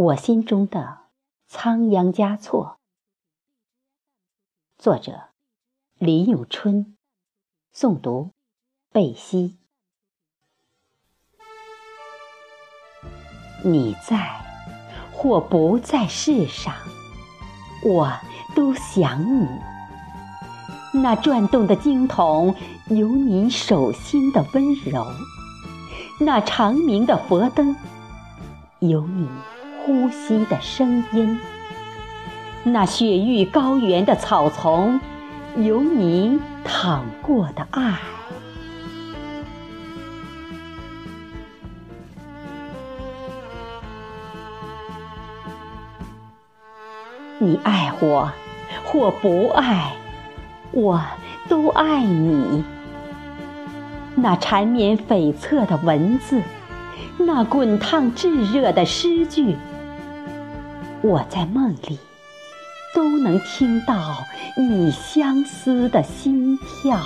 我心中的仓央嘉措，作者李永春，诵读贝西。你在或不在世上，我都想你。那转动的经筒，有你手心的温柔；那长明的佛灯，有你。呼吸的声音，那雪域高原的草丛，有你淌过的爱。你爱我或不爱，我都爱你。那缠绵悱恻的文字，那滚烫炙热的诗句。我在梦里都能听到你相思的心跳。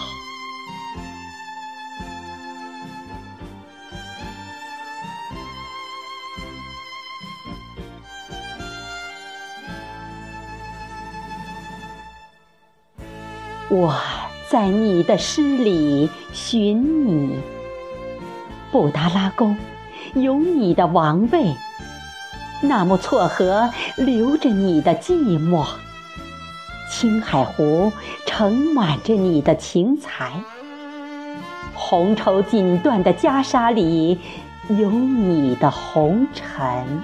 我在你的诗里寻你，布达拉宫有你的王位。纳木错河留着你的寂寞，青海湖盛满着你的情才，红绸锦缎的袈裟里有你的红尘。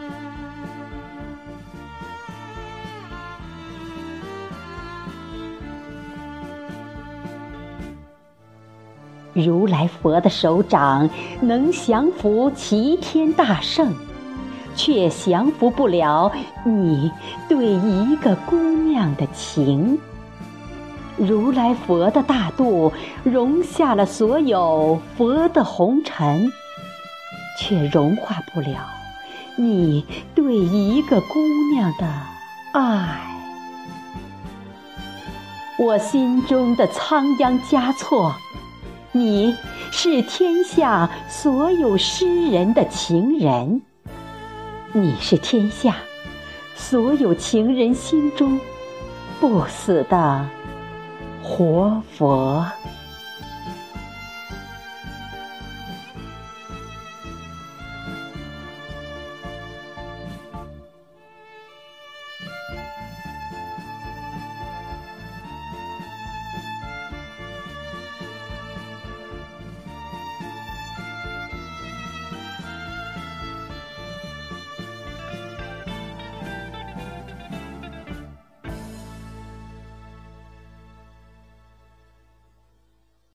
如来佛的手掌能降服齐天大圣。却降服不了你对一个姑娘的情。如来佛的大度容下了所有佛的红尘，却融化不了你对一个姑娘的爱。我心中的仓央嘉措，你是天下所有诗人的情人。你是天下所有情人心中不死的活佛。